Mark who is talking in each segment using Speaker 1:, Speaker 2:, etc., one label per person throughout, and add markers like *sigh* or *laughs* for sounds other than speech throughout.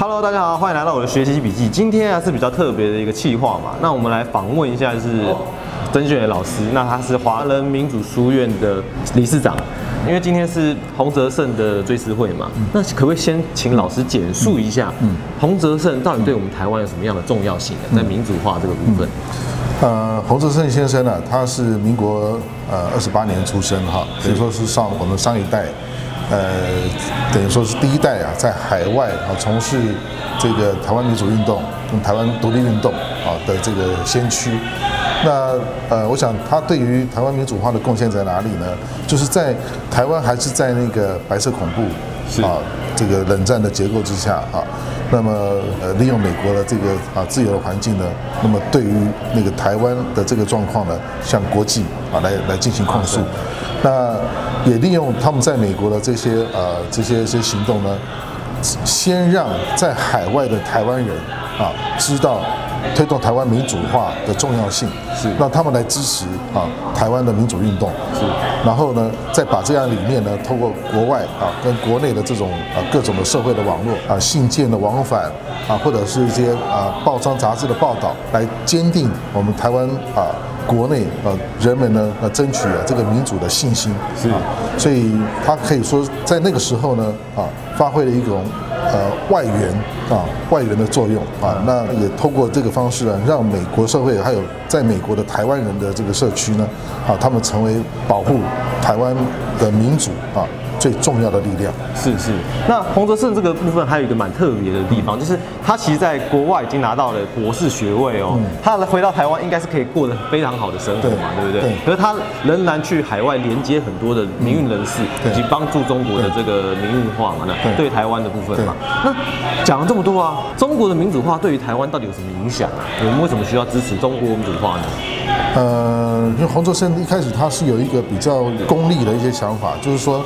Speaker 1: Hello，大家好，欢迎来到我的学习笔记。今天啊是比较特别的一个企划嘛，那我们来访问一下就是曾俊伟老师，那他是华人民主书院的理事长。因为今天是洪泽胜的追思会嘛，那可不可以先请老师简述一下，洪泽胜到底对我们台湾有什么样的重要性呢？在民主化这个部分。
Speaker 2: 呃，洪泽胜先生呢，他是民国呃二十八年出生哈，等于说是上我们上一代，呃，等于说是第一代啊，在海外啊从事这个台湾民主运动跟台湾独立运动啊的这个先驱。那呃，我想他对于台湾民主化的贡献在哪里呢？就是在台湾还是在那个白色恐怖啊这个冷战的结构之下啊，那么呃利用美国的这个啊自由的环境呢，那么对于那个台湾的这个状况呢，向国际啊来来进行控诉，那也利用他们在美国的这些呃这些一些行动呢，先让在海外的台湾人啊知道。推动台湾民主化的重要性，
Speaker 1: 是。
Speaker 2: 让他们来支持啊台湾的民主运动，
Speaker 1: 是，
Speaker 2: 然后呢，再把这样理念呢，透过国外啊跟国内的这种啊各种的社会的网络啊信件的往返啊，或者是一些啊报章杂志的报道，来坚定我们台湾啊国内啊人们呢呃争取这个民主的信心，
Speaker 1: 是，
Speaker 2: 所以他可以说在那个时候呢啊发挥了一种。呃，外援啊，外援的作用啊，那也通过这个方式呢，让美国社会还有在美国的台湾人的这个社区呢，啊，他们成为保护台湾的民主啊。最重要的力量
Speaker 1: 是是，那洪泽胜这个部分还有一个蛮特别的地方，就是他其实在国外已经拿到了博士学位哦，他回到台湾应该是可以过得非常好的生活嘛，对不对？可是他仍然去海外连接很多的民运人士，以及帮助中国的这个民运化嘛，那对台湾的部分嘛。那讲了这么多啊，中国的民主化对于台湾到底有什么影响啊？我们为什么需要支持中国民主化呢？
Speaker 2: 呃，因为洪泽胜一开始他是有一个比较功利的一些想法，就是说。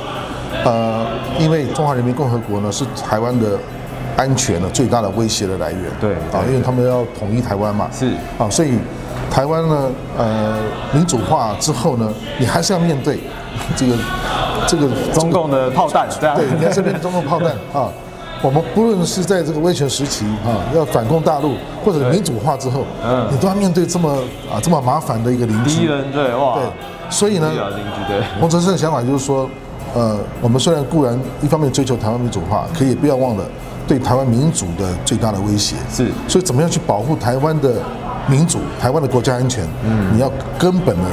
Speaker 2: 呃，因为中华人民共和国呢是台湾的安全呢最大的威胁的来源。
Speaker 1: 对
Speaker 2: 啊，因为他们要统一台湾嘛。
Speaker 1: 是
Speaker 2: 啊，所以台湾呢，呃，民主化之后呢，你还是要面对这个这个
Speaker 1: 中共的炮弹，
Speaker 2: 对啊，对，你还是面对中共炮弹 *laughs* 啊。我们不论是在这个威权时期啊，要反攻大陆，或者民主化之后，嗯，你都要面对这么啊这么麻烦的一个邻居。
Speaker 1: 敌人对哇。
Speaker 2: 对，所以呢，
Speaker 1: 邻居对。
Speaker 2: 洪泽生的想法就是说。呃，我们虽然固然一方面追求台湾民主化，可也不要忘了对台湾民主的最大的威胁
Speaker 1: 是，
Speaker 2: 所以怎么样去保护台湾的民主、台湾的国家安全？嗯，你要根本的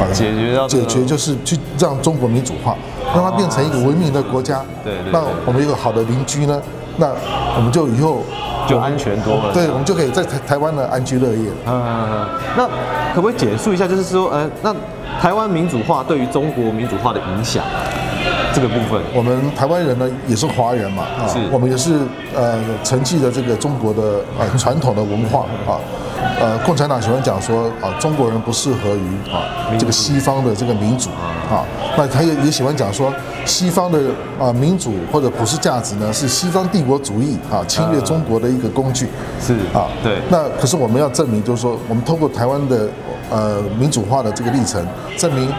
Speaker 1: 啊解决
Speaker 2: 解决就是去让中国民主化，让它变成一个文明的国家。
Speaker 1: 对，
Speaker 2: 那我们有个好的邻居呢，那我们就以后
Speaker 1: 就安全多了。
Speaker 2: 对，我们就可以在台台湾的安居乐业。
Speaker 1: 嗯，那可不可以简述一下，就是说，呃，那台湾民主化对于中国民主化的影响？这个部分，
Speaker 2: 我们台湾人呢也是华人嘛，啊，我们也是呃承继了这个中国的呃 *laughs* 传统的文化啊，呃，共产党喜欢讲说啊，中国人不适合于啊这个西方的这个民主啊，那他也也喜欢讲说西方的啊民主或者普世价值呢是西方帝国主义啊侵略中国的一个工具，
Speaker 1: 是啊，对，
Speaker 2: 那可是我们要证明就是说，我们通过台湾的呃民主化的这个历程，证明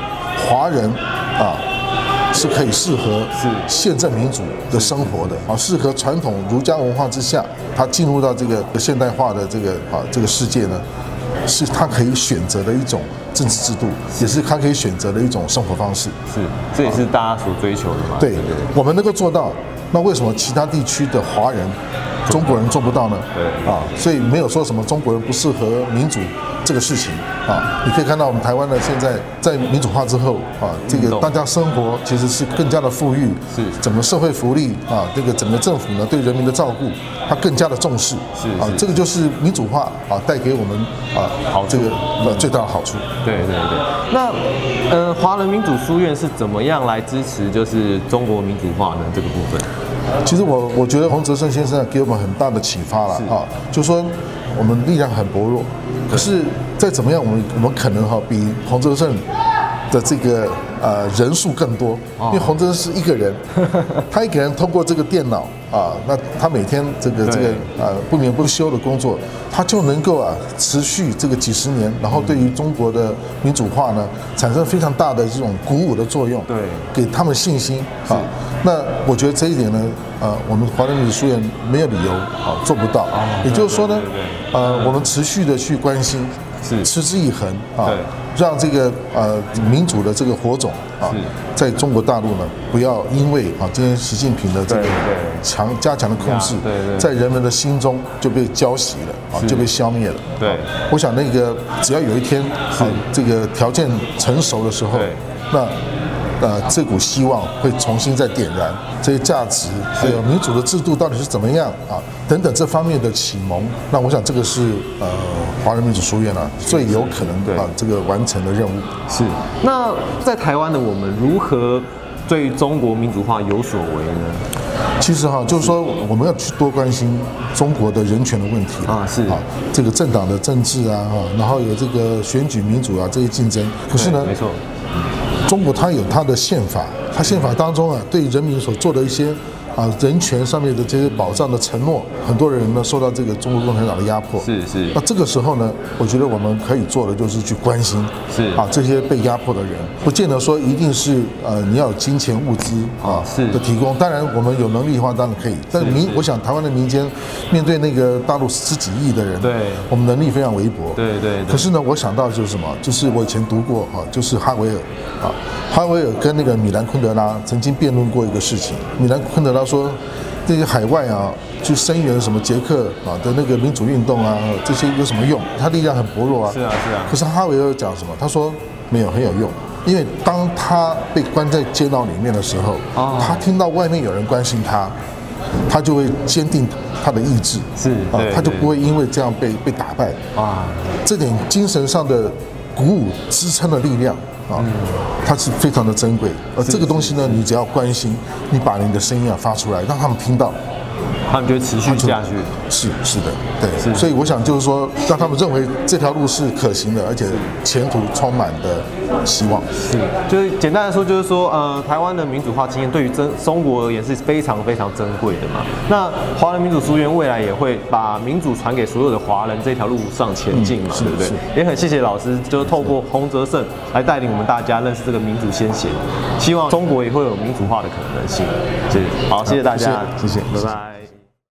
Speaker 2: 华人啊。是可以适合是宪政民主的生活的啊，适合传统儒家文化之下，他进入到这个现代化的这个啊这个世界呢，是他可以选择的一种政治制度，也是他可以选择的一种生活方式。
Speaker 1: 是，这也是大家所追求的嘛。
Speaker 2: 对，我们能够做到，那为什么其他地区的华人、中国人做不到呢？
Speaker 1: 对
Speaker 2: 啊，所以没有说什么中国人不适合民主。这个事情啊，你可以看到我们台湾呢，现在在民主化之后啊，这个大家生活其实是更加的富裕，
Speaker 1: 是。
Speaker 2: 整个社会福利啊，这个整个政府呢对人民的照顾，它更加的重视，
Speaker 1: 是啊，
Speaker 2: 这个就是民主化啊带给我们啊好这个呃最大的好处。
Speaker 1: 对对对，那呃华人民主书院是怎么样来支持就是中国民主化呢？这个部分，
Speaker 2: 其实我我觉得洪泽胜先生给我们很大的启发了啊，就说我们力量很薄弱。可是再怎么样，我们我们可能哈比洪泽胜的这个呃人数更多，因为洪真是一个人，*laughs* 他一个人通过这个电脑啊，那他每天这个这个呃不眠不休的工作，他就能够啊持续这个几十年，然后对于中国的民主化呢产生非常大的这种鼓舞的作用，
Speaker 1: 对，
Speaker 2: 给他们信心啊。那我觉得这一点呢，呃，我们华人民主书院没有理由啊做不到。也就是说呢，呃，我们持续的去关心，
Speaker 1: 是。
Speaker 2: 持之以恒啊，让这个呃民主的这个火种啊，在中国大陆呢，不要因为啊今天习近平的这个强加强的控制，在人们的心中就被浇熄了啊，就被消灭了。
Speaker 1: 对，
Speaker 2: 我想那个只要有一天啊，这个条件成熟的时候，那。呃，这股希望会重新再点燃这些价值，还有民主的制度到底是怎么样啊？等等这方面的启蒙，那我想这个是呃华人民主书院啊最有可能啊这个完成的任务。
Speaker 1: 是。那在台湾的我们如何对中国民主化有所为呢？
Speaker 2: 其实哈，就是说我们要去多关心中国的人权的问题
Speaker 1: 啊，是啊，
Speaker 2: 这个政党的政治啊，哈，然后有这个选举民主啊这些竞争。可是呢，
Speaker 1: 没错。
Speaker 2: 中国它有它的宪法，它宪法当中啊，对人民所做的一些。啊，人权上面的这些保障的承诺，很多人呢受到这个中国共产党的压迫。
Speaker 1: 是是。
Speaker 2: 那这个时候呢，我觉得我们可以做的就是去关心，
Speaker 1: 是
Speaker 2: 啊，这些被压迫的人，不见得说一定是呃你要有金钱物资啊的提供。当然，我们有能力的话当然可以。但民，我想台湾的民间面对那个大陆十几亿的人，
Speaker 1: 对，
Speaker 2: 我们能力非常微薄。
Speaker 1: 对对。
Speaker 2: 可是呢，我想到就是什么？就是我以前读过啊，就是哈维尔啊，哈维尔跟那个米兰昆德拉曾经辩论过一个事情。米兰昆德拉说。这些海外啊，去声援什么捷克啊的那个民主运动啊，这些有什么用？他力量很薄弱
Speaker 1: 啊。是啊，是啊。
Speaker 2: 可是哈维尔讲什么？他说没有很有用，因为当他被关在监牢里面的时候，他听到外面有人关心他，他就会坚定他的意志，
Speaker 1: 是啊，
Speaker 2: 他就不会因为这样被被打败啊。这点精神上的鼓舞支撑的力量。啊，它是非常的珍贵，而这个东西呢，你只要关心，你把你的声音啊发出来，让他们听到。
Speaker 1: 他们就持续下去，
Speaker 2: 是是的，对，所以我想就是说，让他们认为这条路是可行的，而且前途充满的希望。
Speaker 1: 是，就是简单来说，就是说，呃，台湾的民主化经验对于中中国而言是非常非常珍贵的嘛。那华人民主书院未来也会把民主传给所有的华人，这条路上前进嘛，对不对？也很谢谢老师，就是透过洪泽胜来带领我们大家认识这个民主先贤，希望中国也会有民主化的可能性。是，好，谢谢大家，
Speaker 2: 谢谢，
Speaker 1: 拜拜。